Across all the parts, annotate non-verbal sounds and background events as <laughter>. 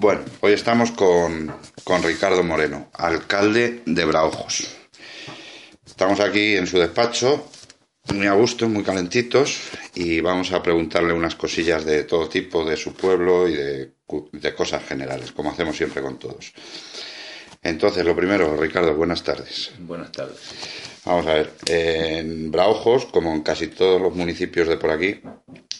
Bueno, hoy estamos con, Ricardo Moreno, alcalde de Braojos. Estamos aquí en su despacho, muy a gusto, muy calentitos, y vamos a preguntarle unas cosillas de todo tipo de su pueblo y de, de cosas generales, como hacemos siempre con todos. Entonces, lo primero, Ricardo, buenas tardes. Buenas tardes. Vamos a ver, en Braojos, como en casi todos los municipios de por aquí,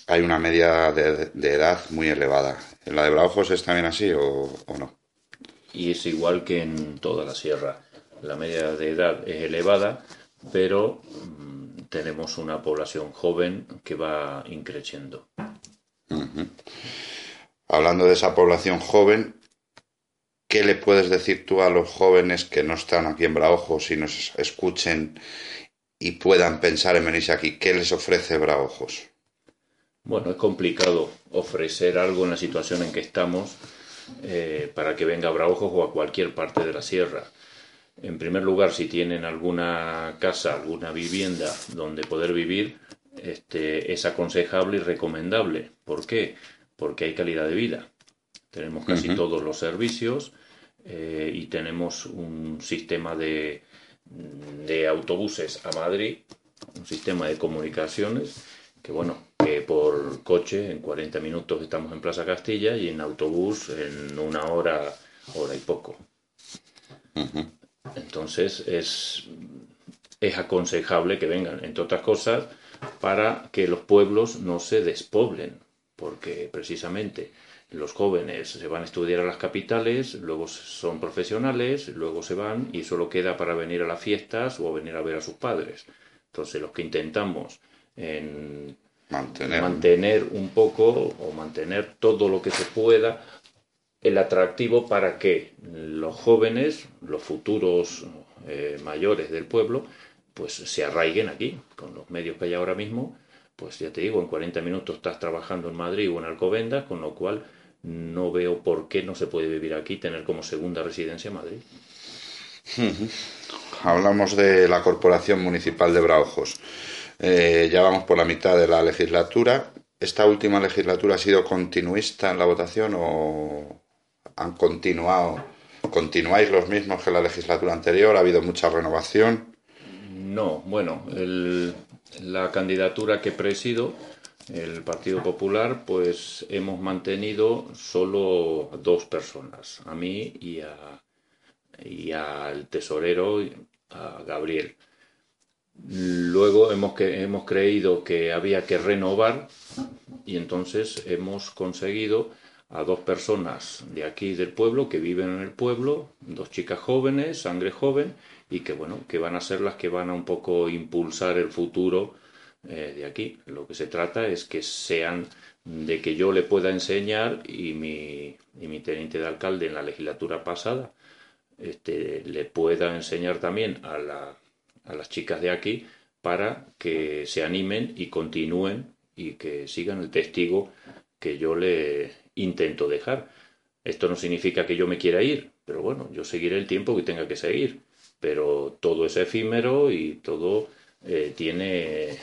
hay una media de, edad muy elevada. ¿En la de Braojos es también así o, no? Y es igual que en toda la sierra. La media de edad es elevada, pero mm, tenemos una población joven que va increciendo. Hablando de esa población joven, ¿qué le puedes decir tú a los jóvenes que no están aquí en Braojos y nos escuchen y puedan pensar en venirse aquí? ¿Qué les ofrece Braojos? Bueno, es complicado ofrecer algo en la situación en que estamos eh, para que venga a Braojos o a cualquier parte de la sierra. En primer lugar, si tienen alguna casa, alguna vivienda donde poder vivir, este, es aconsejable y recomendable. ¿Por qué? Porque hay calidad de vida. Tenemos casi todos los servicios eh, y tenemos un sistema de, de autobuses a Madrid, un sistema de comunicaciones que bueno, que por coche en 40 minutos estamos en Plaza Castilla y en autobús en una hora, hora y poco. Entonces es, es aconsejable que vengan, entre otras cosas, para que los pueblos no se despoblen, porque precisamente los jóvenes se van a estudiar a las capitales, luego son profesionales, luego se van y solo queda para venir a las fiestas o venir a ver a sus padres. Entonces los que intentamos en mantener. un poco o mantener todo lo que se pueda el atractivo para que los jóvenes, los futuros eh, mayores del pueblo, pues se arraiguen aquí, con los medios que hay ahora mismo, pues ya te digo, en 40 minutos estás trabajando en Madrid o en Alcobendas, con lo cual no veo por qué no se puede vivir aquí, tener como segunda residencia Madrid. Hablamos de la Corporación Municipal de Braujos. Eh, ya vamos por la mitad de la legislatura. ¿Esta última legislatura ha sido continuista en la votación o han continuado? ¿Continuáis los mismos que la legislatura anterior? ¿Ha habido mucha renovación? No, bueno, la candidatura que presido, el Partido Popular, pues hemos mantenido solo dos personas, a mí y, a, y al tesorero, a Gabriel. Luego hemos, que, hemos creído que había que renovar y entonces hemos conseguido a dos personas de aquí del pueblo que viven en el pueblo, dos chicas jóvenes, sangre joven, y que bueno, que van a ser las que van a un poco impulsar el futuro eh, de aquí. Lo que se trata es que sean de que yo le pueda enseñar y mi, y mi teniente de alcalde en la legislatura pasada este, le pueda enseñar también a la a las chicas de aquí para que se animen y continúen y que sigan el testigo que yo le intento dejar. Esto no significa que yo me quiera ir, pero bueno, yo seguiré el tiempo que tenga que seguir. Pero todo es efímero y todo eh, tiene,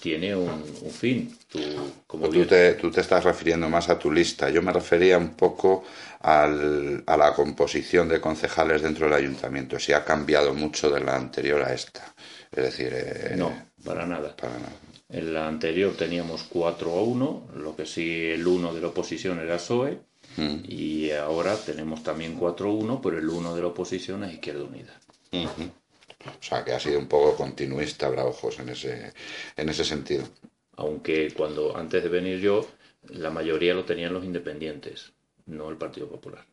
tiene un, fin. Tú, como tú, te, tú, te, estás refiriendo más a tu lista. Yo me refería un poco al, a la composición de concejales dentro del ayuntamiento. Si ha cambiado mucho de la anterior a esta. Es decir... Eh, no, para nada. Para nada. En la anterior teníamos 4 a 1, lo que sí el 1 de la oposición era PSOE. Mm. Y ahora tenemos también 4 a 1, pero el 1 de la oposición es Izquierda Unida. O sea, que ha sido un poco continuista Braujos en ese, en ese sentido. Aunque cuando antes de venir yo, la mayoría lo tenían los independientes, no el Partido Popular.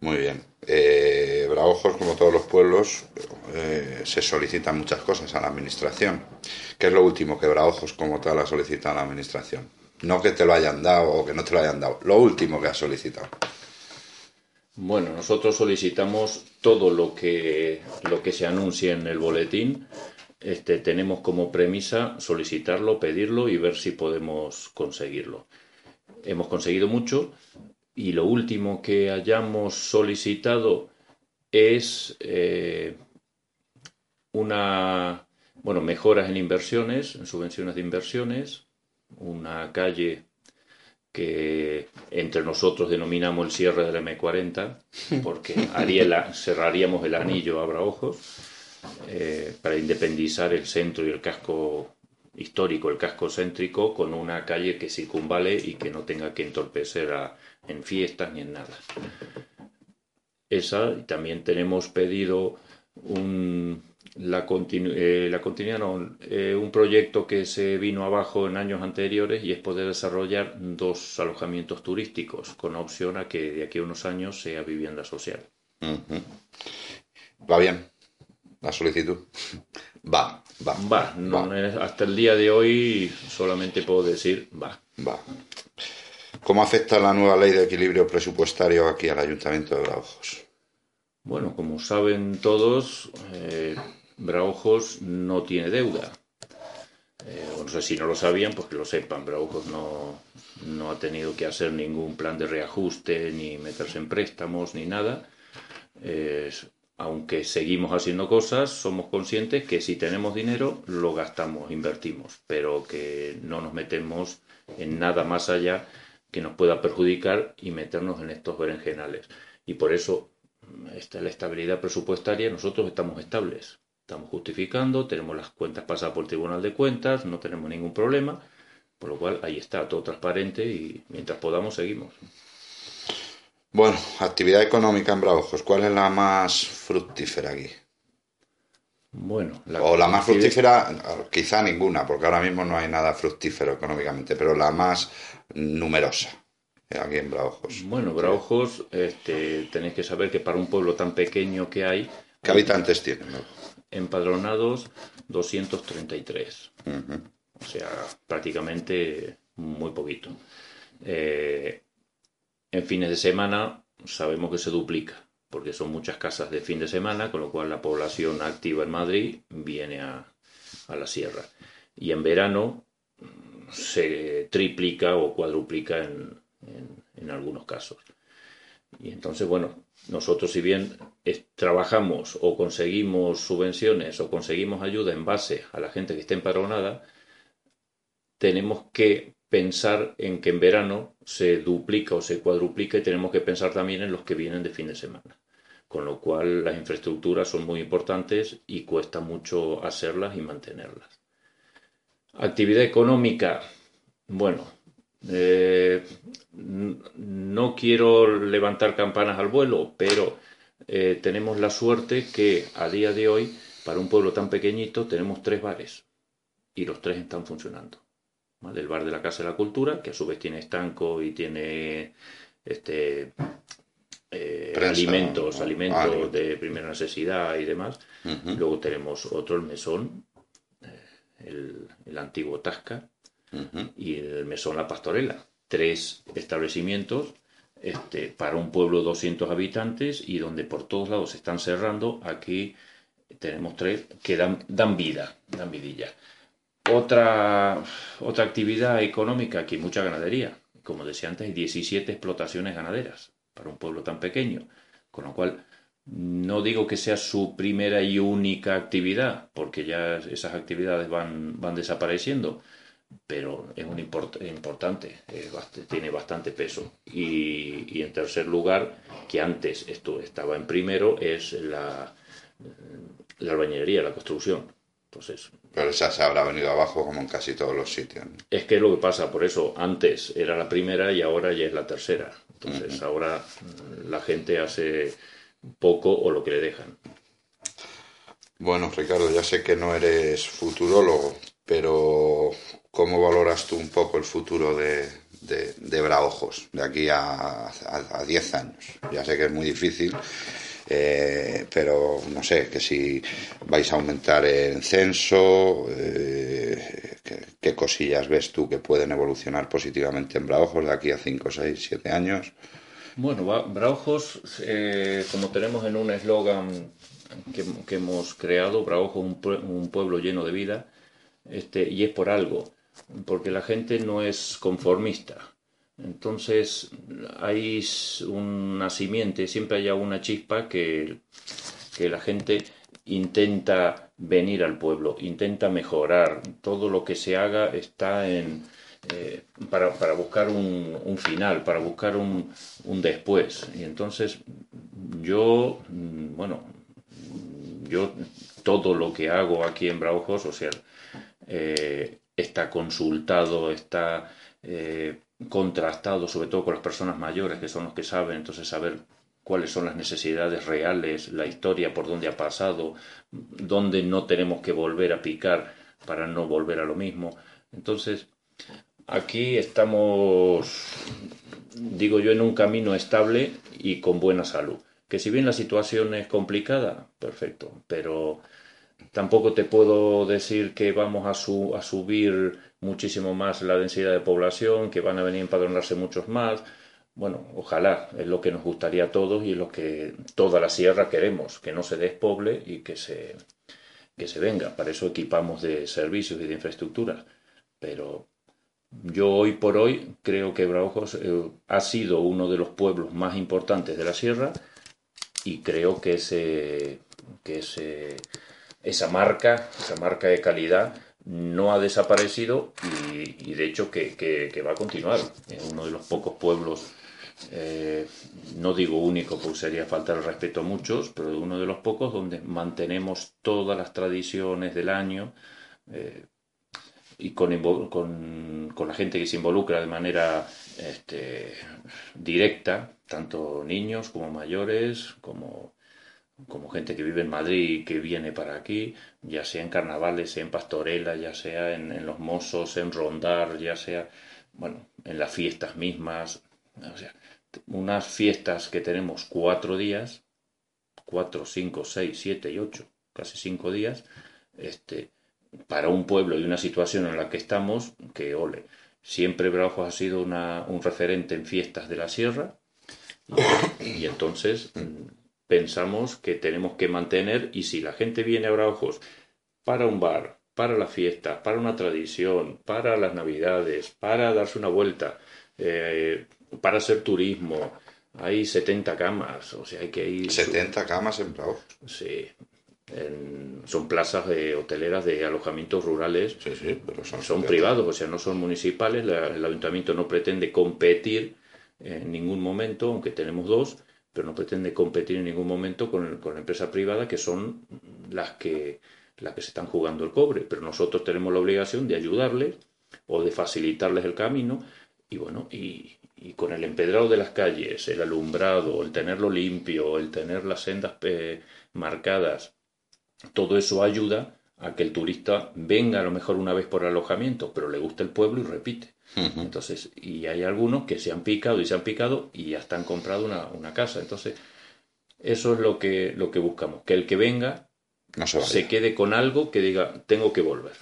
Muy bien. Eh, Braujos, como todos los pueblos, eh, se solicitan muchas cosas a la Administración. ¿Qué es lo último que Braujos como tal ha solicitado a la Administración? No que te lo hayan dado o que no te lo hayan dado. Lo último que has solicitado. Bueno, nosotros solicitamos todo lo que, lo que se anuncia en el boletín. Este, tenemos como premisa solicitarlo, pedirlo y ver si podemos conseguirlo. Hemos conseguido mucho y lo último que hayamos solicitado es eh, una, bueno, mejoras en inversiones, en subvenciones de inversiones, una calle que entre nosotros denominamos el cierre del M40, porque <laughs> cerraríamos el anillo a Braojos eh, para independizar el centro y el casco histórico, el casco céntrico, con una calle que circunvale y que no tenga que entorpecer en fiestas ni en nada. Esa, y también tenemos pedido un, la, eh, la continuidad, no, eh, un proyecto que se vino abajo en años anteriores y es poder desarrollar dos alojamientos turísticos con opción a que de aquí a unos años sea vivienda social. Va bien la solicitud. Va, va. Va, hasta el día de hoy solamente puedo decir va. Va. ¿Cómo afecta la nueva ley de equilibrio presupuestario aquí al Ayuntamiento de Braujos? Bueno, como saben todos, eh, Braujos no tiene deuda. Eh, no sé si no lo sabían, pues que lo sepan. Braujos no, no ha tenido que hacer ningún plan de reajuste, ni meterse en préstamos, ni nada. aunque seguimos haciendo cosas, somos conscientes que si tenemos dinero, lo gastamos, invertimos, pero que no nos metemos en nada más allá que nos pueda perjudicar y meternos en estos berenjenales. Y por eso, esta, la estabilidad presupuestaria, nosotros estamos estables. Estamos justificando, tenemos las cuentas pasadas por el Tribunal de Cuentas, no tenemos ningún problema, por lo cual ahí está todo transparente y mientras podamos seguimos. Bueno, actividad económica en Braujos, ¿cuál es la más fructífera aquí? Bueno, la o la más fructífera, quizá ninguna, porque ahora mismo no hay nada fructífero económicamente, pero la más numerosa aquí en Braujos. Bueno, Braujos, este, tenéis que saber que para un pueblo tan pequeño que hay... ¿Qué habitantes tienen? Empadronados 233. O sea, prácticamente muy poquito. Eh, en fines de semana sabemos que se duplica, porque son muchas casas de fin de semana, con lo cual la población activa en Madrid viene a, la sierra. Y en verano se triplica o cuadruplica en algunos casos. Y entonces, bueno, nosotros si bien trabajamos o conseguimos subvenciones o conseguimos ayuda en base a la gente que está empadronada, tenemos que pensar en que en verano se duplica o se cuadruplica y tenemos que pensar también en los que vienen de fin de semana. Con lo cual las infraestructuras son muy importantes y cuesta mucho hacerlas y mantenerlas. Actividad económica, bueno, eh, no quiero levantar campanas al vuelo, pero eh, tenemos la suerte que a día de hoy, para un pueblo tan pequeñito, tenemos tres bares y los tres están funcionando. El bar de la Casa de la Cultura, que a su vez tiene estanco y tiene este, eh, alimentos, alimentos de primera necesidad y demás. Luego tenemos otro, el mesón, el, el antiguo Tasca, y el mesón La Pastorela. Tres establecimientos este, para un pueblo de 200 habitantes y donde por todos lados se están cerrando, aquí tenemos tres que dan, dan vida, dan vidilla. Otra, otra actividad económica, aquí mucha ganadería. Como decía antes, hay 17 explotaciones ganaderas para un pueblo tan pequeño. Con lo cual, no digo que sea su primera y única actividad, porque ya esas actividades van, van desapareciendo, pero es un importante, tiene bastante peso. Y, en tercer lugar, que antes esto estaba en primero, es la, la albañilería, la construcción. Entonces, pero esa se habrá venido abajo como en casi todos los sitios. Es que es lo que pasa, por eso antes era la primera y ahora ya es la tercera. Entonces ahora la gente hace poco o lo que le dejan. Bueno, Ricardo, ya sé que no eres futurólogo, pero ¿cómo valoras tú un poco el futuro de, de, de Braojos de aquí a 10 años? Ya sé que es muy difícil, eh, pero no sé, que si vais a aumentar el censo, eh, ¿Qué, cosillas ves tú que pueden evolucionar positivamente en Braojos de aquí a 5, 6, 7 años? Bueno, Braojos, eh, como tenemos en un eslogan que, hemos creado, Braojos, un, un, pueblo lleno de vida, este, y es por algo, porque la gente no es conformista. Entonces hay un nacimiento, siempre hay una chispa que, que la gente intenta venir al pueblo, intenta mejorar. Todo lo que se haga está en, eh, para, para, buscar un, un, final, para buscar un, un, después. Y entonces yo, mm, bueno, yo todo lo que hago aquí en Braujos, o sea, eh, está consultado, está eh, contrastado, sobre todo con las personas mayores, que son los que saben, entonces saber cuáles son las necesidades reales, la historia por dónde ha pasado, dónde no tenemos que volver a picar para no volver a lo mismo. Entonces, aquí estamos, digo yo, en un camino estable y con buena salud. Que si bien la situación es complicada, perfecto, pero tampoco te puedo decir que vamos a, subir muchísimo más la densidad de población, que van a venir a empadronarse muchos más bueno, ojalá, es lo que nos gustaría a todos y es lo que toda la sierra queremos, que no se despoble y que se, que se venga. Para eso equipamos de servicios y de infraestructuras. Pero yo hoy por hoy creo que Braujos eh, ha sido uno de los pueblos más importantes de la sierra y creo que, ese, que ese, esa marca, esa marca de calidad no ha desaparecido y, de hecho que, va a continuar. Es uno de los pocos pueblos eh, no digo único porque sería faltar el respeto a muchos, pero uno de los pocos donde mantenemos todas las tradiciones del año eh, y con, con, la gente que se involucra de manera este, directa, tanto niños como mayores, como, como gente que vive en Madrid y que viene para aquí, ya sea en carnavales, sea en pastorela, ya sea en, en los mozos, en rondar, ya sea, bueno, en las fiestas mismas, o sea, unas fiestas que tenemos cuatro días, cuatro, cinco, seis, siete y ocho, casi cinco días, este, para un pueblo y una situación en la que estamos, que ole. Siempre Braujos ha sido una, un referente en fiestas de la sierra <coughs> y, entonces mm, pensamos que tenemos que mantener y si la gente viene a Braujos para un bar, para la fiesta, para una tradición, para las navidades, para darse una vuelta, eh, para hacer turismo. Hay 70 camas, o sea, hay que ir... 70 camas en Bravo. Sí. son plazas de hoteleras de alojamientos rurales. Sí, sí, pero son, son privados, o sea, no son municipales. el ayuntamiento no pretende competir en ningún momento, aunque tenemos dos, pero no pretende competir en ningún momento con, con la empresa privada, que son las que, las que se están jugando el cobre. Pero nosotros tenemos la obligación de ayudarles o de facilitarles el camino y bueno, y, con el empedrado de las calles, el alumbrado, el tenerlo limpio, el tener las sendas eh, marcadas, todo eso ayuda a que el turista venga a lo mejor una vez por alojamiento, pero le gusta el pueblo y repite. Entonces, y hay algunos que se han picado y se han picado y ya están comprado una, una casa. Entonces, eso es lo que, lo que buscamos, que el que venga se quede con algo que diga, tengo que volver.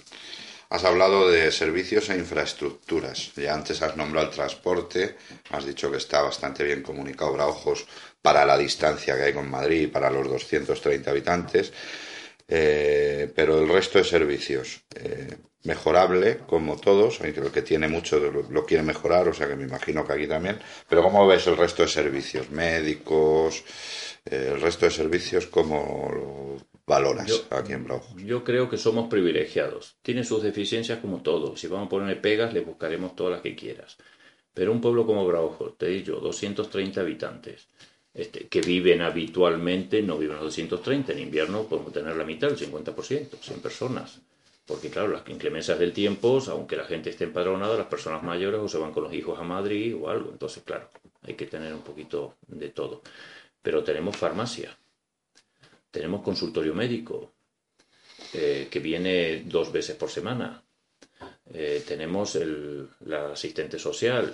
Has hablado de servicios e infraestructuras. Ya antes has nombrado el transporte, has dicho que está bastante bien comunicado Braujos para la distancia que hay con Madrid, para los 230 habitantes, eh, pero el resto de servicios, eh, mejorable como todos, aunque el que tiene mucho lo, quiere mejorar, o sea que me imagino que aquí también, pero ¿cómo ves el resto de servicios? Médicos, eh, el resto de servicios, ¿cómo valoras yo, aquí en Yo creo que somos privilegiados. Tienen sus deficiencias como todos. Si vamos a ponerle pegas, le buscaremos todas las que quieras. Pero un pueblo como Braujo, te digo, 230 habitantes, este, que viven habitualmente, no viven los 230, en invierno podemos tener la mitad, el 50%, 100 personas. Porque claro, las inclemencias del tiempo, aunque la gente esté empadronada, las personas mayores o se van con los hijos a Madrid o algo. Entonces, claro, hay que tener un poquito de todo. Pero tenemos farmacia, tenemos consultorio médico, eh, que viene dos veces por semana. Eh, tenemos el, la asistente social,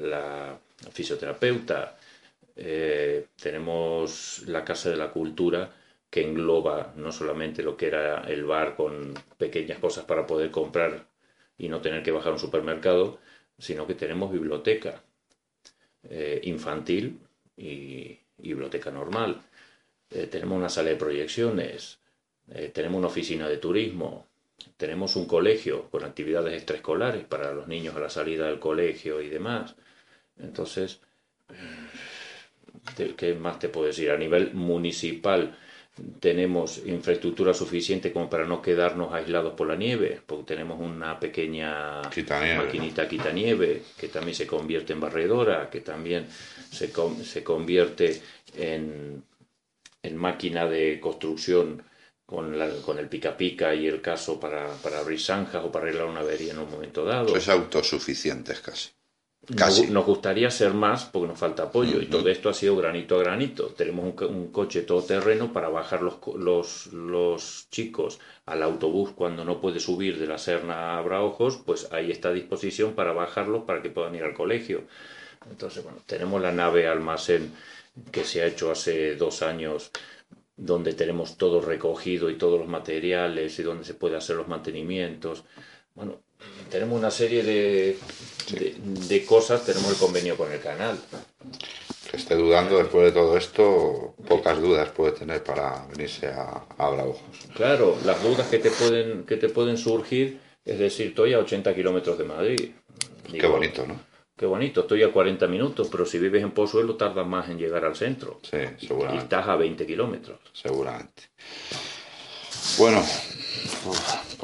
la fisioterapeuta, eh, tenemos la Casa de la Cultura, que engloba no solamente lo que era el bar con pequeñas cosas para poder comprar y no tener que bajar a un supermercado, sino que tenemos biblioteca eh, infantil y, biblioteca normal. Eh, tenemos una sala de proyecciones, tenemos una oficina de turismo, tenemos un colegio con actividades extraescolares para los niños a la salida del colegio y demás. Entonces, ¿qué más te puedo decir? A nivel municipal, tenemos infraestructura suficiente como para no quedarnos aislados por la nieve, porque tenemos una pequeña maquinita quitanieve que también se convierte en barredora, que también se, se convierte en, en, máquina de construcción con, la, con el pica pica y el caso para, para abrir zanjas o para arreglar una avería en un momento dado. Es autosuficiente casi. Nos, gustaría ser más porque nos falta apoyo y todo esto ha sido granito a granito. Tenemos un, coche todoterreno para bajar los, los, los, chicos al autobús cuando no puede subir de la Serna a Braojos, pues ahí está a disposición para bajarlos para que puedan ir al colegio. Entonces, bueno, tenemos la nave almacén que se ha hecho hace dos años donde tenemos todo recogido y todos los materiales y donde se puede hacer los mantenimientos. Bueno, tenemos una serie de, de, cosas, tenemos el convenio con el canal. Que esté dudando después de todo esto, pocas dudas puede tener para venirse a, a Claro, las dudas que te pueden, que te pueden surgir, es decir, estoy a 80 kilómetros de Madrid. Qué bonito, ¿no? Qué bonito, estoy a 40 minutos, pero si vives en Pozuelo tardas más en llegar al centro. Sí, seguramente. Y estás a 20 kilómetros. Seguramente. Bueno,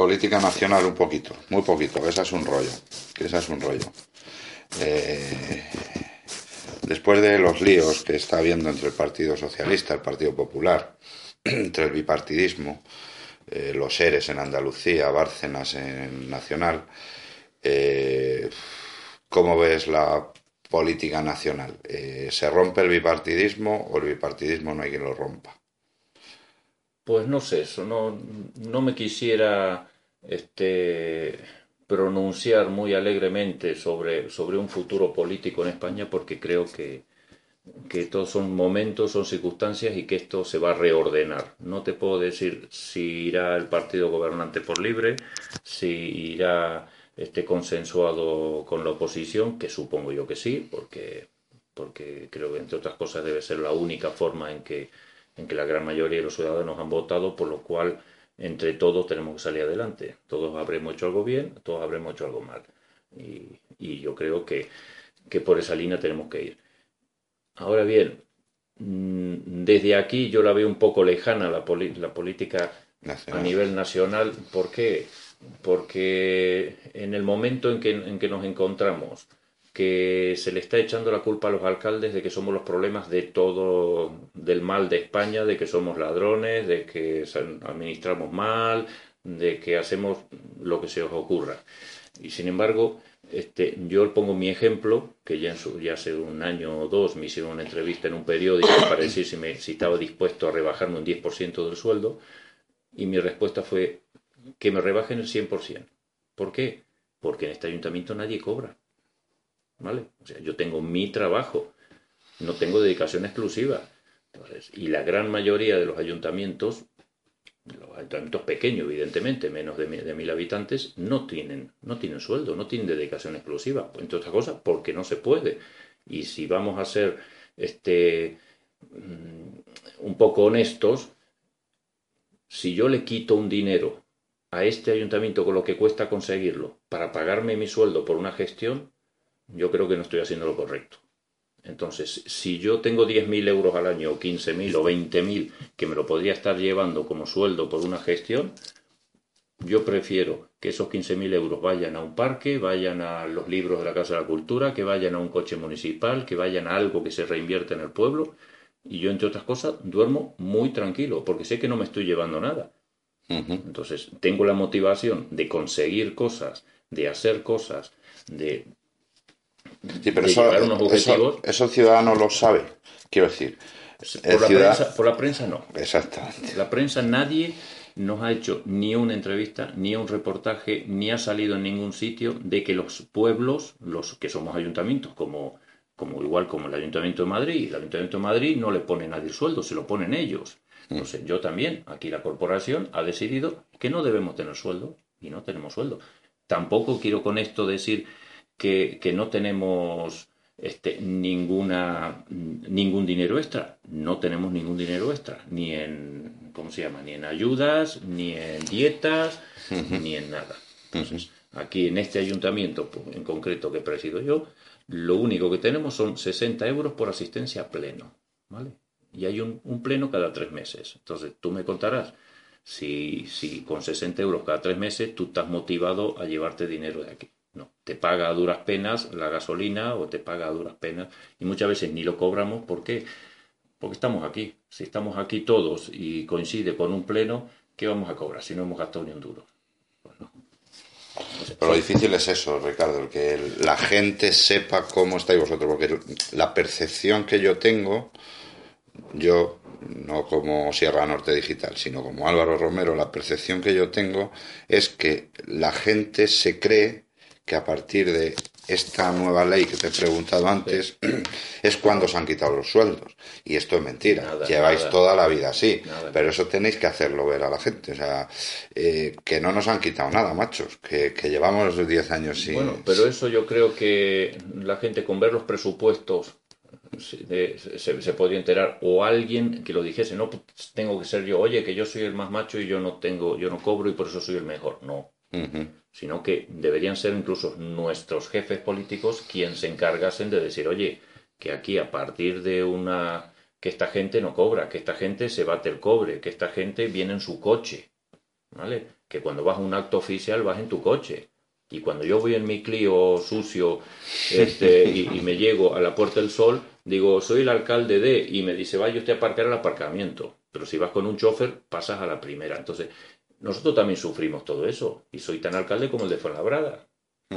política nacional un poquito, muy poquito, que esa es un rollo, que esa es un rollo. Eh, después de los líos que está habiendo entre el Partido Socialista, el Partido Popular, <clears throat> entre el bipartidismo, eh, los seres en Andalucía, Bárcenas en Nacional, eh, ¿cómo ves la política nacional? ¿Se rompe el bipartidismo o el bipartidismo no hay quien lo rompa? Pues no sé, eso no, no me quisiera este, pronunciar muy alegremente sobre, sobre un futuro político en España porque creo que, que todos son momentos, son circunstancias y que esto se va a reordenar. No te puedo decir si irá el partido gobernante por libre, si irá este consensuado con la oposición, que supongo yo que sí, porque, porque creo que entre otras cosas debe ser la única forma en que, en que la gran mayoría de los ciudadanos han votado, por lo cual entre todos tenemos que salir adelante. Todos habremos hecho algo bien, todos habremos hecho algo mal. Y, yo creo que, por esa línea tenemos que ir. Ahora bien, mm, desde aquí yo la veo un poco lejana la, la política a nivel nacional. ¿Por qué? Porque en el momento en que, en que nos encontramos que se le está echando la culpa a los alcaldes de que somos los problemas de todo, del mal de España, de que somos ladrones, de que administramos mal, de que hacemos lo que se os ocurra. Y sin embargo, este, yo pongo mi ejemplo, que ya, ya hace un año o dos me hicieron una entrevista en un periódico para decir si, me, si estaba dispuesto a rebajarme un 10% del sueldo, y mi respuesta fue que me rebajen el 100%. ¿Por qué? Porque en este ayuntamiento nadie cobra. ¿Vale? O sea, yo tengo mi trabajo, no tengo dedicación exclusiva. y la gran mayoría de los ayuntamientos, los ayuntamientos pequeños, evidentemente, menos de, mil habitantes, no tienen, no tienen sueldo, no tienen dedicación exclusiva. Entre otras cosas, porque no se puede. Y si vamos a ser este, mm, un poco honestos, si yo le quito un dinero a este ayuntamiento con lo que cuesta conseguirlo para pagarme mi sueldo por una gestión, yo creo que no estoy haciendo lo correcto. Entonces, si yo tengo 10.000 euros al año, o 15.000 o 20.000 que me lo podría estar llevando como sueldo por una gestión, yo prefiero que esos 15.000 euros vayan a un parque, vayan a los libros de la Casa de la Cultura, que vayan a un coche municipal, que vayan a algo que se reinvierte en el pueblo. Y yo, entre otras cosas, duermo muy tranquilo, porque sé que no me estoy llevando nada. Entonces, tengo la motivación de conseguir cosas, de hacer cosas, de Sí, pero eso, eso, el ciudadano lo sabe. Quiero decir, por, la prensa, por la prensa no. Exactamente. La prensa nadie nos ha hecho ni una entrevista, ni un reportaje, ni ha salido en ningún sitio de que los pueblos, los que somos ayuntamientos, como, como igual como el Ayuntamiento de Madrid, el Ayuntamiento de Madrid no le pone nadie el sueldo, se lo ponen ellos. Mm. Entonces, yo también, aquí la corporación ha decidido que no debemos tener sueldo y no tenemos sueldo. tampoco quiero con esto decir que, que no tenemos este, ninguna, ningún dinero extra. No tenemos ningún dinero extra, ni en, ¿cómo se llama? Ni en ayudas, ni en dietas, ni en nada. Entonces, aquí en este ayuntamiento pues, en concreto que presido yo, lo único que tenemos son 60 euros por asistencia pleno, ¿vale? Y hay un, un pleno cada tres meses. Entonces, tú me contarás si, si con 60 euros cada tres meses tú estás motivado a llevarte dinero de aquí. No, te paga a duras penas la gasolina o te paga a duras penas y muchas veces ni lo cobramos. ¿Por qué? Porque estamos aquí. Si estamos aquí todos y coincide con un pleno, ¿qué vamos a cobrar si no hemos gastado ni un duro? Pero lo difícil es eso, Ricardo, que la gente sepa cómo estáis vosotros, porque la percepción que yo tengo, yo no como Sierra Norte Digital, sino como Álvaro Romero, la percepción que yo tengo es que la gente se cree que a partir de esta nueva ley que te he preguntado antes <clears throat> es cuando se han quitado los sueldos. Y esto es mentira. Lleváis toda la vida así. pero eso tenéis que hacerlo ver a la gente. O sea, eh, que no nos han quitado nada, machos. Que, que llevamos 10 años sin. Bueno, pero eso yo creo que la gente con ver los presupuestos se, se, podría enterar o alguien que lo dijese no pues, tengo que ser yo oye que yo soy el más macho y yo no tengo yo no cobro y por eso soy el mejor no sino que deberían ser incluso nuestros jefes políticos quienes se encargasen de decir, oye, que aquí a partir de una que esta gente no cobra, que esta gente se bate el cobre, que esta gente viene en su coche, ¿vale? Que cuando vas a un acto oficial vas en tu coche. Y cuando yo voy en mi Clio sucio este, y, me llego a la Puerta del Sol, digo, soy el alcalde de, y me dice, vaya usted a aparcar al aparcamiento. Pero si vas con un chofer, pasas a la primera. Entonces, nosotros también sufrimos todo eso y soy tan alcalde como el de Fuenlabrada.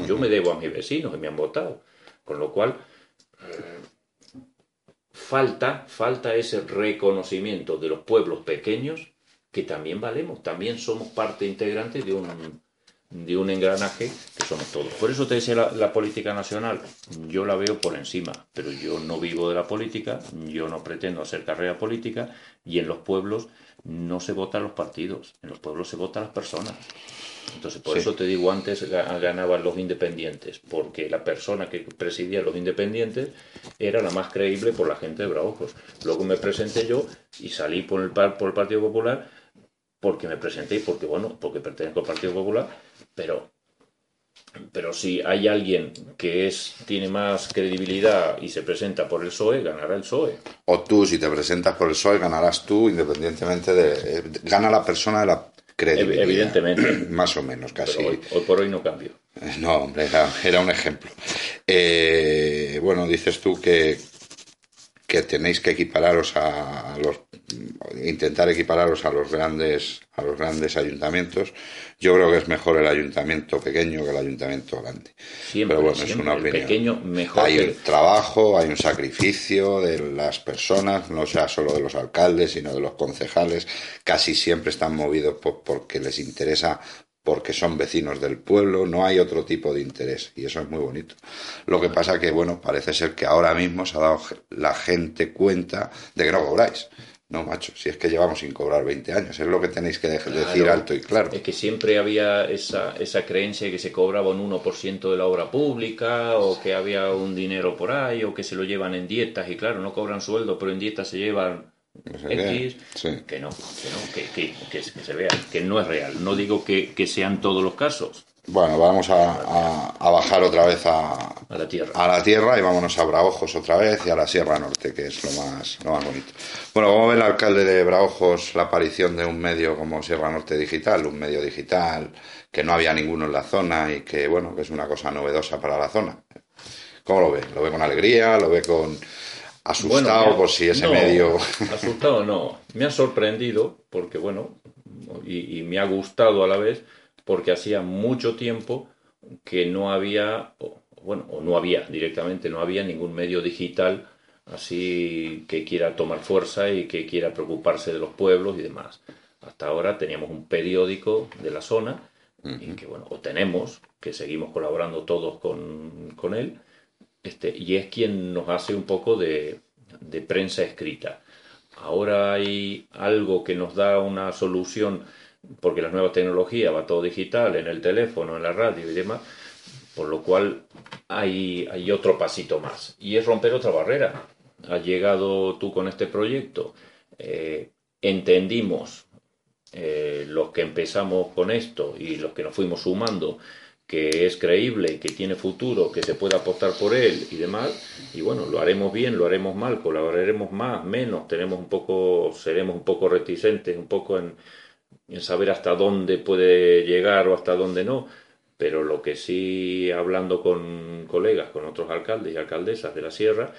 Yo me debo a mis vecinos que me han votado. Con lo cual, eh, falta, falta ese reconocimiento de los pueblos pequeños que también valemos, también somos parte integrante de un, de un engranaje que somos todos. Por eso te decía la, política nacional, yo la veo por encima, pero yo no vivo de la política, yo no pretendo hacer carrera política y en los pueblos no se votan los partidos, en los pueblos se votan las personas. Entonces, por eso te digo, antes ganaban los independientes, porque la persona que presidía los independientes era la más creíble por la gente de Braojos. Luego me presenté yo y salí por el, por el Partido Popular porque me presenté y porque, bueno, porque pertenezco al Partido Popular, pero pero si hay alguien que es tiene más credibilidad y se presenta por el PSOE, ganará el PSOE. O tú, si te presentas por el PSOE, ganarás tú, independientemente de... Eh, gana la persona de la credibilidad. Evidentemente. <clears throat> más o menos, casi. Hoy, por hoy no cambio. No, hombre, era, un ejemplo. Eh, bueno, dices tú que, que tenéis que equipararos a los intentar equipararos a los grandes a los grandes ayuntamientos yo creo que es mejor el ayuntamiento pequeño que el ayuntamiento grande. Siempre, pero bueno es una opinión. pequeño mejor hay un trabajo hay un sacrificio de las personas no sea solo de los alcaldes sino de los concejales. Casi siempre están movidos porque les interesa porque son vecinos del pueblo, no hay otro tipo de interés y eso es muy bonito. Lo que pasa que, bueno, parece ser que ahora mismo se ha dado la gente cuenta de que no cobráis. No, macho, si es que llevamos sin cobrar 20 años, es lo que tenéis que decir alto y claro. Es que siempre había esa, esa creencia de que se cobraba un 1% de la obra pública, o que había un dinero por ahí, o que se lo llevan en dietas, y claro, no cobran sueldo, pero en dietas se llevan X, que no, que no, que, que, se vea, que no es real. No digo que, sean todos los casos, bueno, vamos a, bajar otra vez a, la tierra. a la tierra y vámonos a Braojos otra vez y a la Sierra Norte, que es lo más, lo más bonito. Bueno, ¿cómo ve el alcalde de Braojos la aparición de un medio como Sierra Norte Digital? Un medio digital que no había ninguno en la zona y que, bueno, que es una cosa novedosa para la zona. ¿Cómo lo ve? ¿Lo ve con alegría? ¿Lo ve con asustado por si ese medio...? asustado no. Me ha sorprendido porque, bueno, y me ha gustado a la vez porque hacía mucho tiempo que no había, bueno, o no había directamente, no había ningún medio digital así que quiera tomar fuerza y que quiera preocuparse de los pueblos y demás. Hasta ahora teníamos un periódico de la zona, y que bueno, o tenemos, que seguimos colaborando todos con, con él, este, y es quien nos hace un poco de, prensa escrita. Ahora hay algo que nos da una solución porque las nuevas tecnologías va todo digital, en el teléfono, en la radio y demás, por lo cual hay, hay otro pasito más. Y es romper otra barrera. Has llegado tú con este proyecto, eh, entendimos eh, los que empezamos con esto y los que nos fuimos sumando que es creíble, que tiene futuro, que se puede apostar por él y demás, y bueno, lo haremos bien, lo haremos mal, colaboraremos más, menos, tenemos un poco, seremos un poco reticentes, un poco en, en saber hasta dónde puede llegar o hasta dónde no, pero lo que sí, hablando con colegas, con otros alcaldes y alcaldesas de la sierra,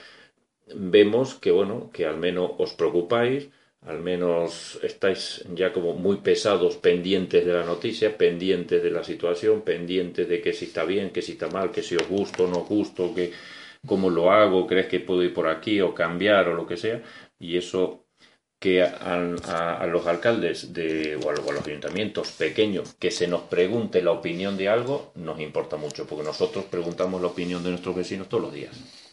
vemos que bueno, que al menos os preocupáis, al menos estáis ya como muy pesados, pendientes de la noticia, pendientes de la situación, pendientes de que si está bien, que si está mal, que si os gusta o no os gusta, que cómo lo hago, crees que puedo ir por aquí o cambiar o lo que sea, y eso que a, los alcaldes de, o, a, los ayuntamientos pequeños que se nos pregunte la opinión de algo nos importa mucho, porque nosotros preguntamos la opinión de nuestros vecinos todos los días.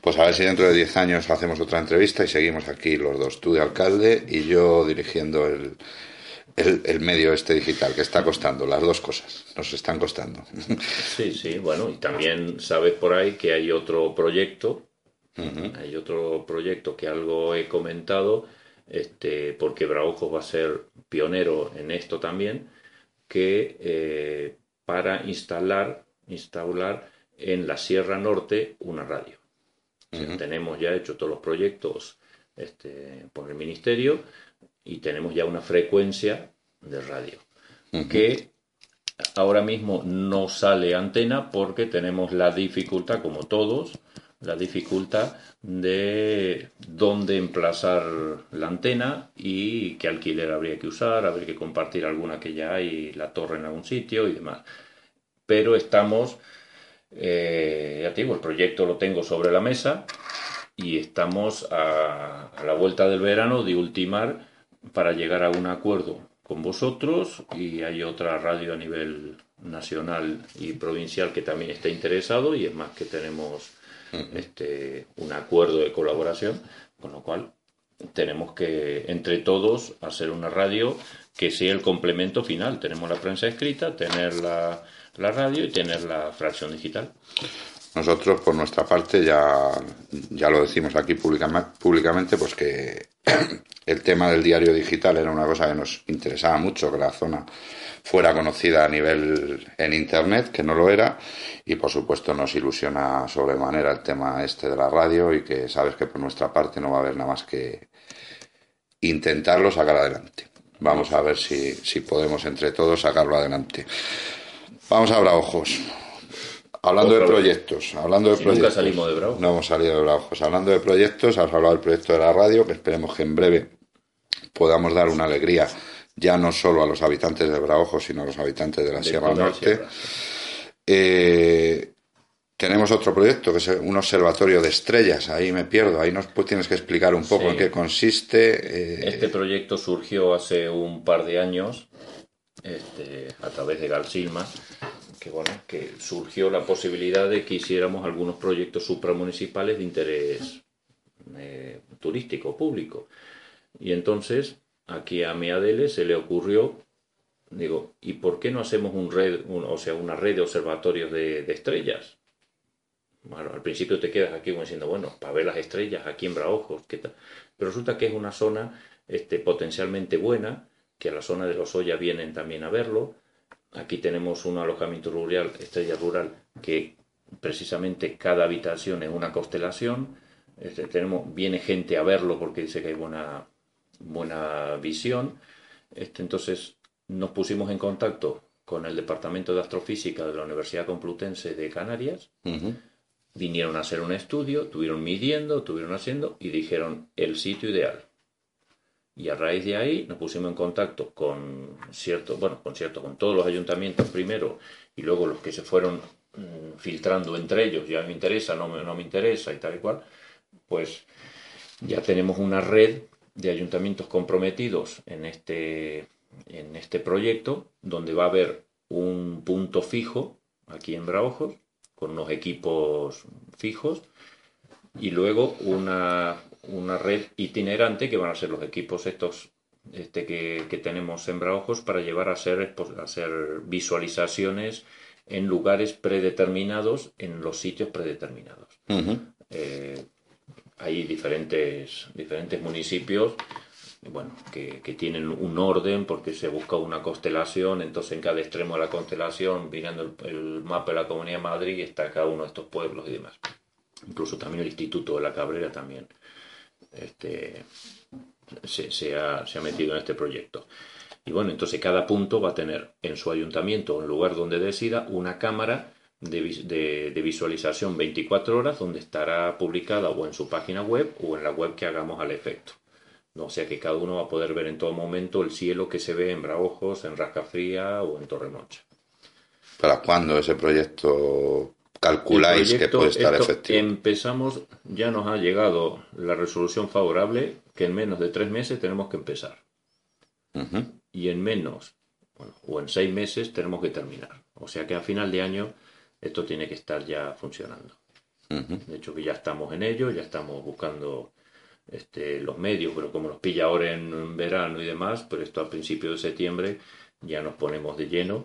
Pues a ver si dentro de 10 años hacemos otra entrevista y seguimos aquí los dos, tú de alcalde y yo dirigiendo el, el, medio este digital, que está costando, las dos cosas, nos están costando. <laughs> Sí, sí, bueno, y también sabes por ahí que hay otro proyecto, hay otro proyecto que algo he comentado, este, porque Braojos va a ser pionero en esto también, que eh, para instalar, instalar en la Sierra Norte una radio tenemos ya hecho todos los proyectos este, por el Ministerio y tenemos ya una frecuencia de radio que ahora mismo no sale antena porque tenemos la dificultad, como todos, la dificultad de dónde emplazar la antena y qué alquiler habría que usar, habría que compartir alguna que ya hay, la torre en algún sitio y demás. Pero estamos eh, ya te digo, el proyecto lo tengo sobre la mesa y estamos a, la vuelta del verano de ultimar para llegar a un acuerdo con vosotros y hay otra radio a nivel nacional y provincial que también está interesado y es más que tenemos este, un acuerdo de colaboración, con lo cual tenemos que entre todos hacer una radio que sea el complemento final. Tenemos la prensa escrita, tener la, la radio y tener la fracción digital. Nosotros, por nuestra parte, ya, ya lo decimos aquí públicamente, pues que <clears throat> el tema del diario digital era una cosa que nos interesaba mucho, que la zona fuera conocida a nivel en Internet, que no lo era, y por supuesto nos ilusiona sobremanera el tema este de la radio y que sabes que por nuestra parte no va a haber nada más que intentarlo sacar adelante. Vamos a ver si, si podemos entre todos sacarlo adelante. Vamos a Braujos. Hablando de proyectos, hablando de proyectos. Nunca salimos de Braujos. No hemos salido de Braujos. Hablando de proyectos, has hablado del proyecto de la radio, que esperemos que en breve podamos dar una alegría ya no solo a los habitantes de Braujos, sino a los habitantes de la Sierra Norte. Eh, tenemos otro proyecto que es un observatorio de estrellas. Ahí me pierdo. Ahí nos tienes que explicar un poco en qué consiste. Eh. Este proyecto surgió hace un par de años este, a través de Galsilma, que, bueno, que surgió la posibilidad de que hiciéramos algunos proyectos supramunicipales de interés eh, turístico, público. Y entonces, aquí a Meadele se le ocurrió, digo, ¿y por qué no hacemos un red, o sea, una red de observatorios de, estrellas? Bueno, al principio te quedas aquí diciendo, bueno, para ver las estrellas aquí en Braojos, ¿qué tal? Pero resulta que es una zona este, potencialmente buena, que la zona de los Ollas vienen también a verlo. Aquí tenemos un alojamiento rural, estrella rural, que precisamente cada habitación es una constelación. Este, tenemos, viene gente a verlo porque dice que hay buena, buena visión. Este, entonces nos pusimos en contacto con el Departamento de Astrofísica de la Universidad Complutense de Canarias. Vinieron a hacer un estudio, estuvieron midiendo, estuvieron haciendo y dijeron el sitio ideal. Y a raíz de ahí nos pusimos en contacto con cierto, bueno, con cierto, con todos los ayuntamientos primero y luego los que se fueron mm, filtrando entre ellos, ya me interesa, no me, no me interesa y tal y cual, pues ya tenemos una red de ayuntamientos comprometidos en este, en este proyecto, donde va a haber un punto fijo aquí en Braojos, con unos equipos fijos, y luego una, una red itinerante que van a ser los equipos estos este, que, que, tenemos en Braojos para llevar a hacer, a hacer visualizaciones en lugares predeterminados, en los sitios predeterminados. Eh, hay diferentes, diferentes municipios bueno, que, tienen un orden porque se busca una constelación, entonces en cada extremo de la constelación, mirando el, mapa de la Comunidad de Madrid, está cada uno de estos pueblos y demás. Incluso también el Instituto de la Cabrera también este, se, ha, se ha metido en este proyecto. Y bueno, entonces cada punto va a tener en su ayuntamiento o en lugar donde decida una cámara de, de, visualización 24 horas donde estará publicada o en su página web o en la web que hagamos al efecto. O sea que cada uno va a poder ver en todo momento el cielo que se ve en Braojos, en Rascafría o en Torremocha. ¿Para cuándo ese proyecto calculáis que puede estar efectivo? Empezamos, ya nos ha llegado la resolución favorable que en menos de tres meses tenemos que empezar. Y en menos, o en seis meses tenemos que terminar. O sea que a final de año esto tiene que estar ya funcionando. De hecho que ya estamos en ello, ya estamos buscando este, los medios, pero como nos pilla ahora en verano y demás, pero esto a principios de septiembre ya nos ponemos de lleno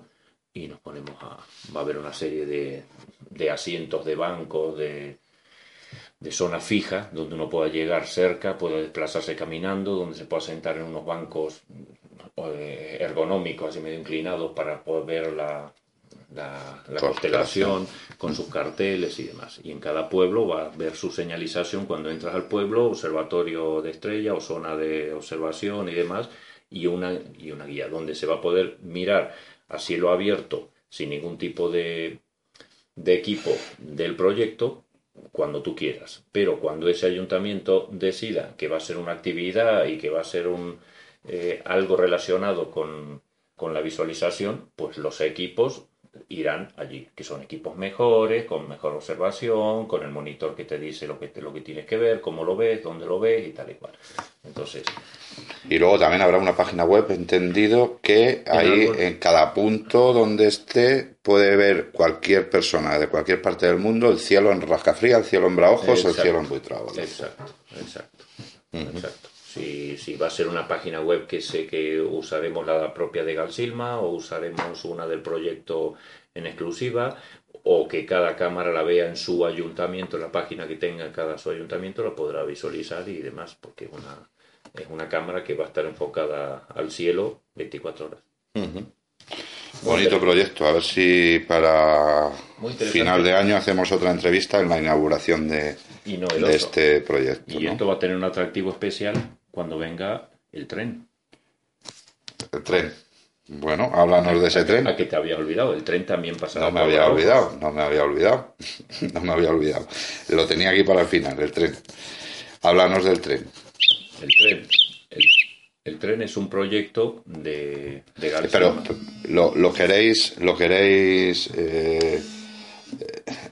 y nos ponemos a... va a haber una serie de, de asientos de bancos, de, de zona fija, donde uno pueda llegar cerca, pueda desplazarse caminando, donde se pueda sentar en unos bancos eh, ergonómicos, así medio inclinados, para poder ver la, la, constelación con sus carteles y demás. Y en cada pueblo va a ver su señalización cuando entras al pueblo, observatorio de estrella o zona de observación y demás, y una, y una guía donde se va a poder mirar a cielo abierto sin ningún tipo de, de equipo del proyecto cuando tú quieras. Pero cuando ese ayuntamiento decida que va a ser una actividad y que va a ser un, eh, algo relacionado con, con la visualización, pues los equipos irán allí, que son equipos mejores, con mejor observación, con el monitor que te dice lo que, te, lo que tienes que ver, cómo lo ves, dónde lo ves y tal y cual. Entonces. Y luego también habrá una página web, entendido, que ahí en cada punto donde esté puede ver cualquier persona de cualquier parte del mundo el cielo en Rascafría, el cielo en Braojos, el cielo en Buitrago. Exacto, exacto. Exacto. Si, si, va a ser una página web que sé que usaremos la propia de Galsilma o usaremos una del proyecto en exclusiva o que cada cámara la vea en su ayuntamiento, la página que tenga cada su ayuntamiento la podrá visualizar y demás, porque es una, es una cámara que va a estar enfocada al cielo 24 horas. Bonito proyecto, a ver si para final de año hacemos otra entrevista en la inauguración de, de este proyecto. Y esto va a tener un atractivo especial cuando venga el tren. El tren. Bueno, háblanos de ese tren. A que te había olvidado, el tren también pasará. No me había olvidado, no me había olvidado. <laughs> no me había olvidado. Lo tenía aquí para el final, el tren. Háblanos del tren. El tren. El, tren es un proyecto de, de Pero lo, queréis, lo queréis. Eh,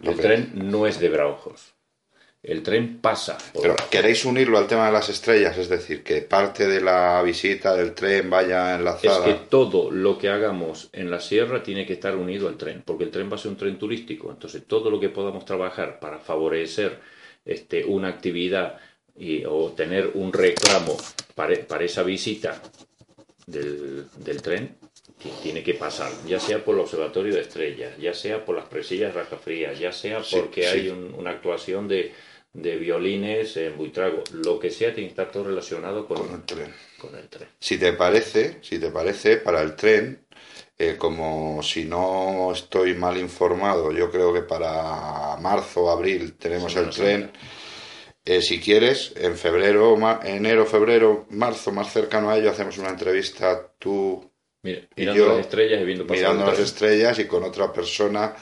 el tren no es de Braujos el tren pasa. Pero queréis unirlo al tema de las estrellas, es decir, que parte de la visita del tren vaya enlazada. Es que todo lo que hagamos en la sierra tiene que estar unido al tren, porque el tren va a ser un tren turístico. Entonces, todo lo que podamos trabajar para favorecer este, una actividad y, o tener un reclamo para, para esa visita del, del tren, tiene que pasar, ya sea por el observatorio de estrellas, ya sea por las presillas racafrías, ya sea porque hay una actuación de, de violines en Buitrago, lo que sea tiene que estar todo relacionado con, el tren. Con el tren. Si te parece, si te parece, para el tren, eh, como si no estoy mal informado, yo creo que para marzo o abril tenemos el tren. Eh, si quieres, en febrero, enero, febrero, marzo, más cercano a ello, hacemos una entrevista tú mirando las estrellas y viendo mirando las estrellas y con otra persona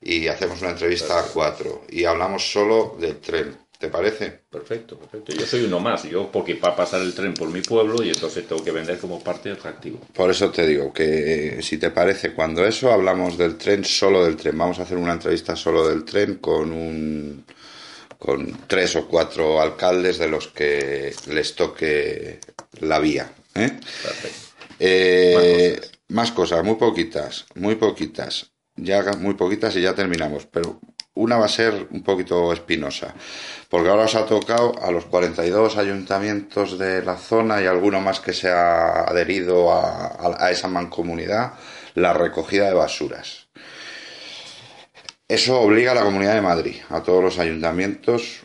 y hacemos una entrevista a cuatro y hablamos solo del tren. ¿Te parece? Perfecto, perfecto. Yo soy uno más, yo porque va a pasar el tren por mi pueblo y entonces tengo que vender como parte atractivo. Por eso te digo que si te parece, cuando eso hablamos del tren, solo del tren. Vamos a hacer una entrevista solo del tren con un con tres o cuatro alcaldes de los que les toque la vía. ¿eh? Eh, más, cosas. más cosas, muy poquitas, muy poquitas ya muy poquitas y ya terminamos. Pero una va a ser un poquito espinosa, porque ahora os ha tocado a los 42 ayuntamientos de la zona y alguno más que se ha adherido a, esa mancomunidad la recogida de basuras. Eso obliga a la Comunidad de Madrid, a todos los ayuntamientos.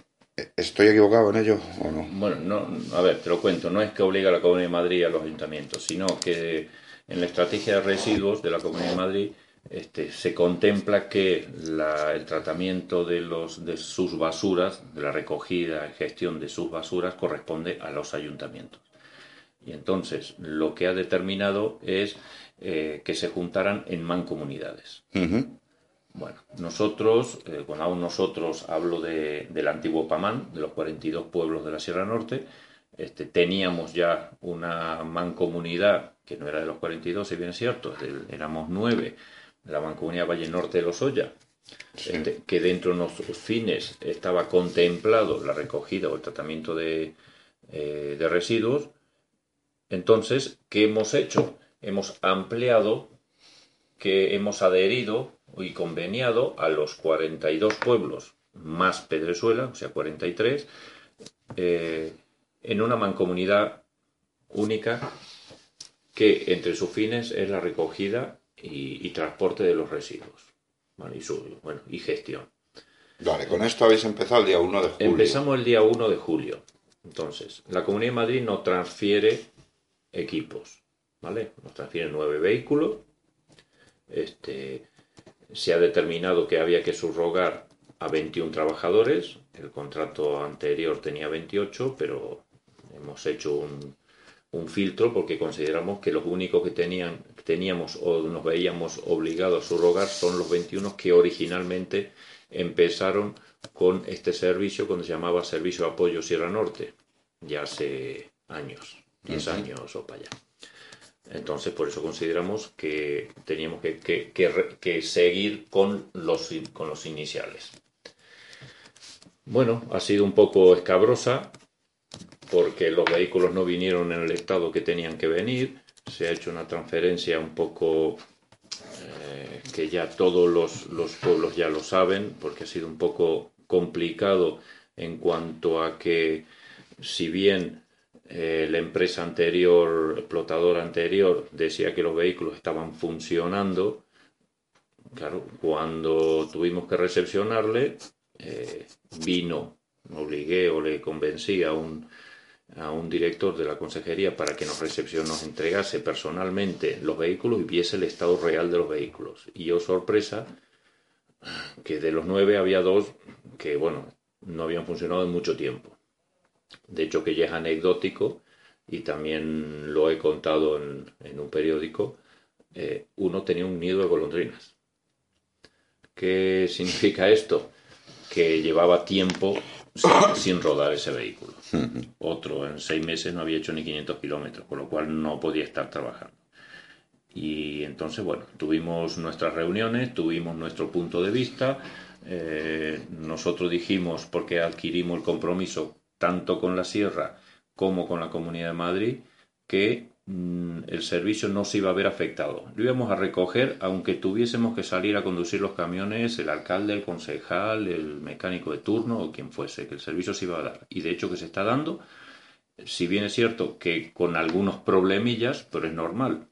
¿Estoy equivocado en ello o no? Bueno, no, a ver, te lo cuento. No es que obliga a la Comunidad de Madrid a los ayuntamientos, sino que en la estrategia de residuos de la Comunidad de Madrid este, se contempla que el tratamiento de, los, de sus basuras, de la recogida y gestión de sus basuras, corresponde a los ayuntamientos. Y entonces lo que ha determinado es eh, que se juntaran en mancomunidades. Bueno, nosotros, eh, cuando nosotros, hablo de, del antiguo Pamán, de los 42 pueblos de la Sierra Norte. Este, teníamos ya una mancomunidad que no era de los 42, si bien es cierto, éramos nueve la Mancomunidad Valle Norte de los Oya, este, que dentro de nuestros fines estaba contemplado la recogida o el tratamiento de, eh, de residuos. Entonces, ¿qué hemos hecho? Hemos ampliado, que hemos adherido y conveniado a los 42 pueblos más Pedrezuela, o sea, 43, eh, en una mancomunidad única que entre sus fines es la recogida y, transporte de los residuos. Y, su, bueno, y gestión. Vale, con esto habéis empezado el día 1 de julio. Empezamos el día 1 de julio. Entonces, la Comunidad de Madrid nos transfiere equipos, ¿vale? Nos transfiere nueve vehículos. Este, se ha determinado que había que subrogar a 21 trabajadores. El contrato anterior tenía 28, pero hemos hecho un, un filtro porque consideramos que los únicos que tenían, teníamos o nos veíamos obligados a subrogar son los 21 que originalmente empezaron con este servicio cuando se llamaba Servicio de Apoyo Sierra Norte, ya hace años, 10 años o para allá. Entonces, por eso consideramos que teníamos que, seguir con los, con los iniciales. Bueno, ha sido un poco escabrosa, porque los vehículos no vinieron en el estado que tenían que venir. Se ha hecho una transferencia un poco eh, que ya todos los, pueblos ya lo saben, porque ha sido un poco complicado en cuanto a que si bien eh, la empresa anterior, explotadora anterior, decía que los vehículos estaban funcionando, claro, cuando tuvimos que recepcionarle, eh, vino, obligué o le convencí a un, a un director de la consejería para que nos recepcione, nos entregase personalmente los vehículos y viese el estado real de los vehículos. Y yo, sorpresa, que de los nueve había dos que, bueno, no habían funcionado en mucho tiempo. De hecho, que ya es anecdótico y también lo he contado en, un periódico, eh, uno tenía un nido de golondrinas. ¿Qué <laughs> significa esto? Que llevaba tiempo sin, <coughs> rodar ese vehículo. Otro en seis meses no había hecho ni 500 kilómetros, con lo cual no podía estar trabajando. Y entonces, bueno, tuvimos nuestras reuniones, tuvimos nuestro punto de vista. Eh, nosotros dijimos, porque adquirimos el compromiso tanto con la Sierra como con la Comunidad de Madrid, que Mm, el servicio no se iba a ver afectado. Lo íbamos a recoger aunque tuviésemos que salir a conducir los camiones el alcalde, el concejal, el mecánico de turno o quien fuese, que el servicio se iba a dar. Y de hecho que se está dando, si bien es cierto que con algunos problemillas, pero es normal.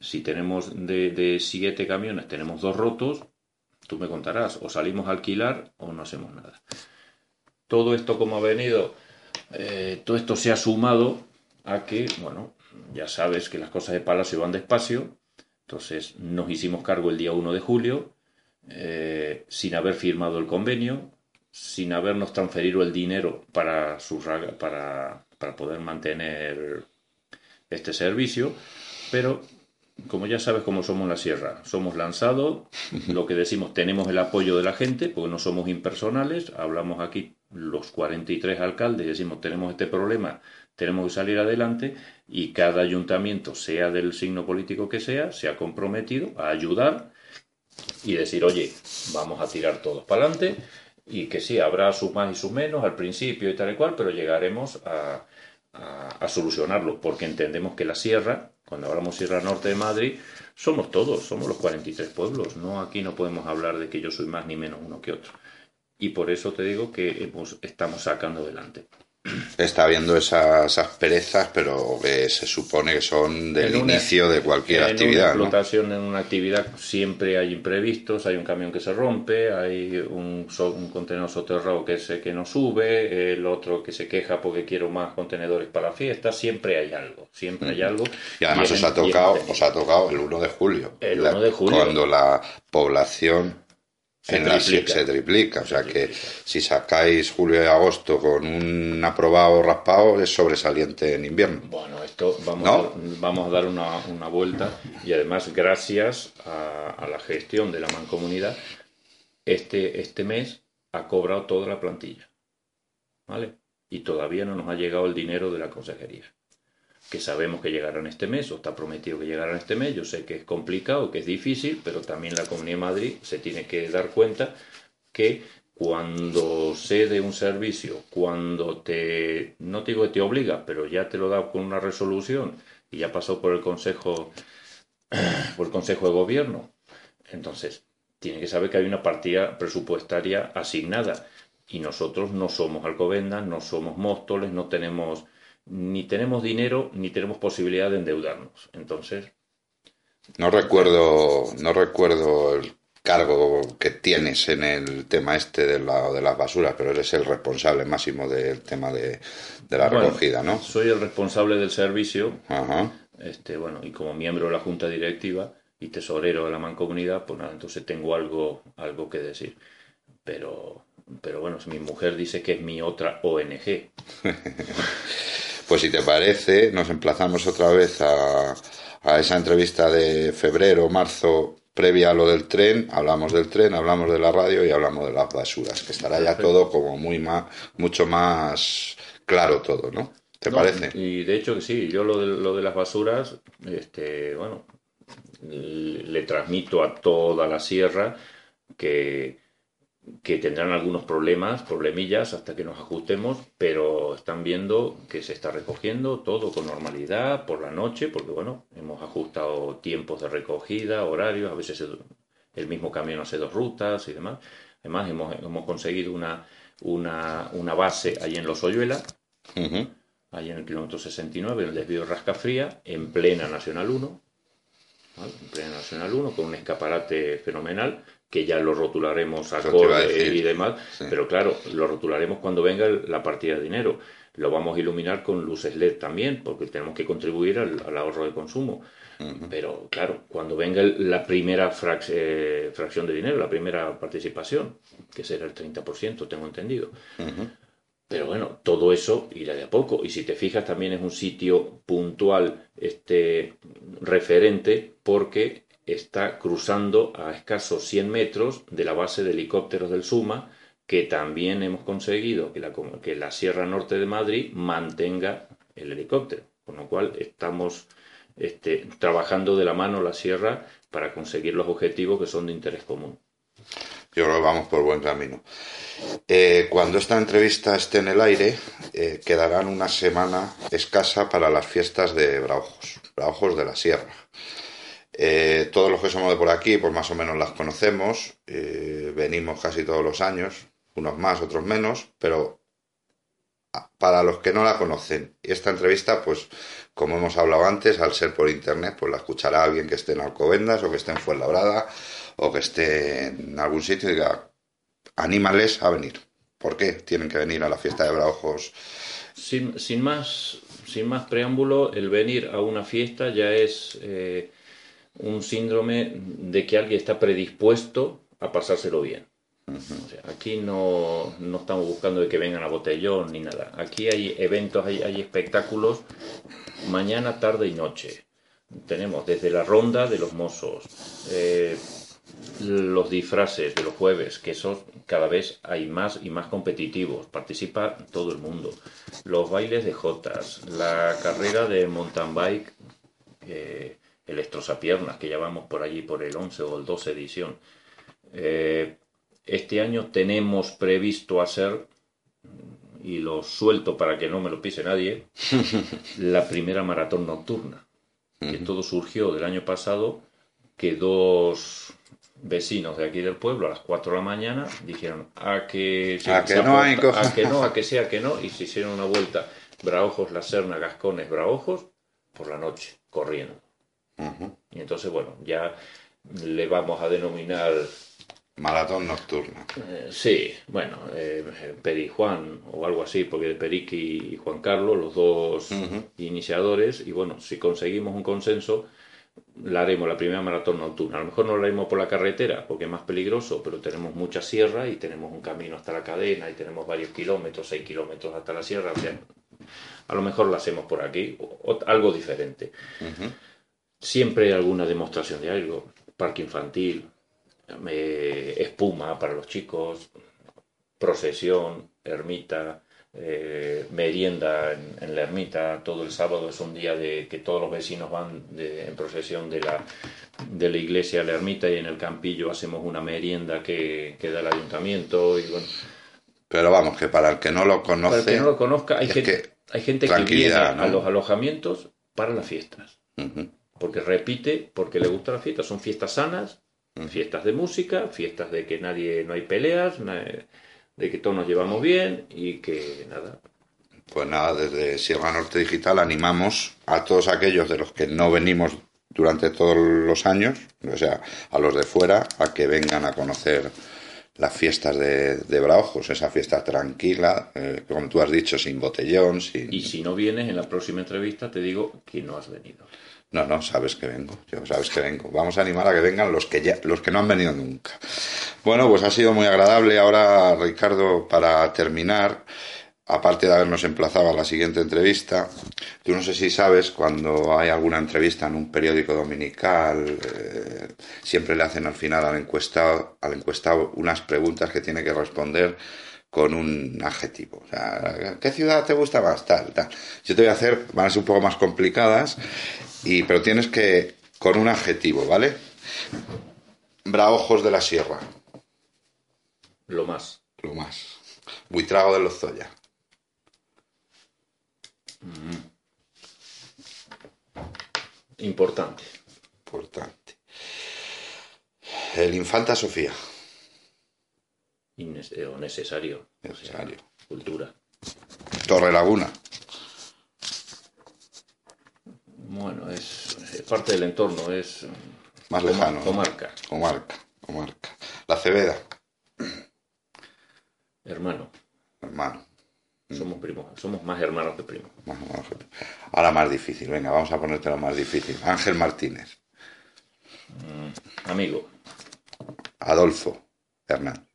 Si tenemos de, siete camiones, tenemos dos rotos, tú me contarás, o salimos a alquilar o no hacemos nada. Todo esto como ha venido, eh, todo esto se ha sumado a que, bueno, ya sabes que las cosas de Palacio van despacio, entonces nos hicimos cargo el día 1 de julio, eh, sin haber firmado el convenio, sin habernos transferido el dinero para, para, para poder mantener este servicio, pero como ya sabes cómo somos la sierra, somos lanzados, lo que decimos, tenemos el apoyo de la gente, porque no somos impersonales, hablamos aquí los 43 alcaldes, decimos, tenemos este problema, tenemos que salir adelante y cada ayuntamiento, sea del signo político que sea, se ha comprometido a ayudar y decir, oye, vamos a tirar todos para adelante y que sí, habrá sus más y sus menos al principio y tal y cual, pero llegaremos a, a, solucionarlo, porque entendemos que la sierra, cuando hablamos Sierra Norte de Madrid, somos todos, somos los 43 pueblos, no aquí no podemos hablar de que yo soy más ni menos uno que otro. Y por eso te digo que estamos sacando adelante está viendo esas asperezas, pero se supone que son del inicio de cualquier actividad. En una explotación, en una actividad, siempre hay imprevistos, hay un camión que se rompe, hay un, un contenedor soterrado que, se, que no sube, el otro que se queja porque quiero más contenedores para la fiesta, siempre hay algo, siempre hay algo. Y además os, ha tocado, os ha tocado el 1 de julio. El 1 de julio. Cuando la población se, triplica. se triplica. O sea que si sacáis julio y agosto con un aprobado raspado es sobresaliente en invierno. Bueno, esto vamos, a, vamos a dar una, una, vuelta y además gracias a, la gestión de la mancomunidad, este, este mes ha cobrado toda la plantilla. ¿Vale? Y todavía no nos ha llegado el dinero de la consejería que sabemos que llegarán este mes, o está prometido que llegarán este mes. Yo sé que es complicado, que es difícil, pero también la Comunidad de Madrid se tiene que dar cuenta que cuando cede un servicio, cuando te, no te digo que te obliga, pero ya te lo da con una resolución y ya pasó por el Consejo, <clears throat> por el Consejo de Gobierno, entonces tiene que saber que hay una partida presupuestaria asignada y nosotros no somos Alcobendas, no somos Móstoles, no tenemos ni tenemos dinero ni tenemos posibilidad de endeudarnos. Entonces. No recuerdo, no recuerdo el cargo que tienes en el tema este de, la, de las basuras, pero eres el responsable máximo del tema de, la recogida, ¿no? Soy el responsable del servicio. Este, bueno, y como miembro de la junta directiva y tesorero de la mancomunidad, pues nada, entonces tengo algo, algo que decir. Pero, pero bueno, mi mujer dice que es mi otra ONG. <laughs> Pues si te parece, nos emplazamos otra vez a, esa entrevista de febrero, marzo, previa a lo del tren, hablamos del tren, hablamos de la radio y hablamos de las basuras, que estará ya todo como muy más, mucho más claro todo, ¿no? ¿Te parece? Y de hecho que sí, yo lo de, lo de las basuras, este, bueno, le transmito a toda la sierra que, que tendrán algunos problemas, problemillas hasta que nos ajustemos, pero están viendo que se está recogiendo todo con normalidad por la noche, porque bueno, hemos ajustado tiempos de recogida, horarios, a veces el mismo camión hace dos rutas y demás. Además, hemos, hemos conseguido una, una, una, base ahí en Los Oyuela, ahí en el kilómetro 69, en el desvío de Rascafría, en plena Nacional 1, en plena Nacional 1, con un escaparate fenomenal que ya lo rotularemos a acorde y demás, pero claro, lo rotularemos cuando venga la partida de dinero. Lo vamos a iluminar con luces LED también, porque tenemos que contribuir al, ahorro de consumo. Pero claro, cuando venga la primera eh, fracción de dinero, la primera participación, que será el 30%, tengo entendido. Pero bueno, todo eso irá de a poco. Y si te fijas, también es un sitio puntual, este, referente, porque está cruzando a escasos 100 metros de la base de helicópteros del Suma, que también hemos conseguido que la, que la Sierra Norte de Madrid mantenga el helicóptero, con lo cual estamos este, trabajando de la mano la Sierra para conseguir los objetivos que son de interés común. Yo creo que vamos por buen camino. Eh, cuando esta entrevista esté en el aire, eh, quedarán una semana escasa para las fiestas de Braujos, Braujos de la Sierra. Eh, todos los que somos de por aquí, pues más o menos las conocemos, eh, venimos casi todos los años, unos más, otros menos, pero para los que no la conocen, esta entrevista, pues como hemos hablado antes, al ser por internet, pues la escuchará alguien que esté en Alcobendas o que esté en Fuenlabrada o que esté en algún sitio diga, anímales a venir. ¿Por qué tienen que venir a la fiesta de Braujos? Sin, sin, más, sin más preámbulo, el venir a una fiesta ya es... Eh, un síndrome de que alguien está predispuesto a pasárselo bien. aquí no, no, estamos buscando de que vengan a botellón ni nada. Aquí hay eventos, hay, hay espectáculos mañana, tarde y noche. Tenemos desde la ronda de los mozos, eh, los disfraces de los jueves, que son cada vez hay más y más competitivos, participa todo el mundo. Los bailes de jotas, la carrera de mountain bike, eh, Electrosapiernas, que ya vamos por allí por el 11 o el 12 edición. Eh, este año tenemos previsto hacer, y lo suelto para que no me lo pise nadie, <laughs> la primera maratón nocturna, que todo surgió del año pasado, que dos vecinos de aquí del pueblo a las 4 de la mañana dijeron a que, a que no hay a que no, a que sea que no, y se hicieron una vuelta Braojos, La Serna, Gascones, Braojos, por la noche, corriendo. Y entonces, bueno, ya le vamos a denominar Maratón nocturna. Eh, sí, bueno, eh, Peri Juan o algo así, porque Periqui y Juan Carlos, los dos iniciadores, y bueno, si conseguimos un consenso, la haremos la primera maratón nocturna. A lo mejor no la haremos por la carretera, porque es más peligroso, pero tenemos mucha sierra y tenemos un camino hasta la cadena y tenemos varios kilómetros, seis kilómetros hasta la sierra. O sea, a lo mejor la hacemos por aquí, o, algo diferente. Siempre hay alguna demostración de algo, parque infantil, espuma para los chicos, procesión, ermita, eh, merienda en, la ermita. Todo el sábado es un día de que todos los vecinos van en procesión de la, de la iglesia a la ermita y en el campillo hacemos una merienda que, da el ayuntamiento. Y bueno. Pero vamos, que para el que no lo conoce. Para el que no lo conozca, hay gente, que, hay gente que viene a los alojamientos para las fiestas. Porque repite, porque le gusta la fiesta. Son fiestas sanas, Fiestas de música, fiestas de que nadie, no hay peleas, de que todos nos llevamos bien y que nada. Pues nada, desde Sierra Norte Digital animamos a todos aquellos de los que no venimos durante todos los años, o sea, a los de fuera, a que vengan a conocer las fiestas de, de Braojos, esa fiesta tranquila, eh, como tú has dicho, sin botellón, sin... Y si no vienes, en la próxima entrevista te digo que no has venido. No, no, sabes que vengo, yo sabes que vengo. Vamos a animar a que vengan los que ya, los que no han venido nunca. Bueno, pues ha sido muy agradable. Ahora, Ricardo, para terminar, aparte de habernos emplazado a la siguiente entrevista, tú no sé si sabes, cuando hay alguna entrevista en un periódico dominical, eh, siempre le hacen al final al encuestado, al encuestado unas preguntas que tiene que responder con un adjetivo. O sea, ¿qué ciudad te gusta más? Tal, tal. Yo te voy a hacer, van a ser un poco más complicadas, y, pero tienes que, con un adjetivo, ¿vale? Braojos de la Sierra. Lo más. Lo más. Buitrago de los Zoya. Mm. Importante. Importante. El Infanta Sofía. Eh, o necesario. Necesario. cultura. Torre Laguna. Bueno, es, parte del entorno, es más lejano. Comarca. Comarca, comarca. La Cebeda. Hermano. Hermano. Somos primos, somos más hermanos que primos. Ahora más difícil, venga, vamos a ponerte lo más difícil. Ángel Martínez. Mm, amigo. Adolfo Hernán.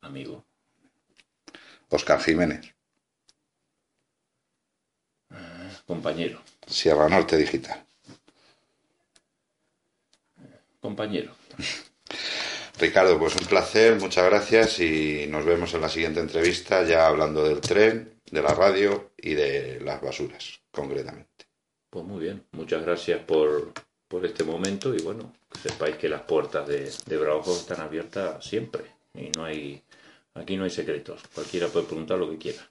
Amigo. Oscar Jiménez. compañero. Sierra Norte Digital. Compañero. Ricardo, pues un placer, muchas gracias y nos vemos en la siguiente entrevista ya hablando del tren, de la radio y de las basuras, concretamente. Pues muy bien, muchas gracias por, por este momento y bueno, que sepáis que las puertas de, de Bravo están abiertas siempre y no hay, aquí no hay secretos, cualquiera puede preguntar lo que quiera.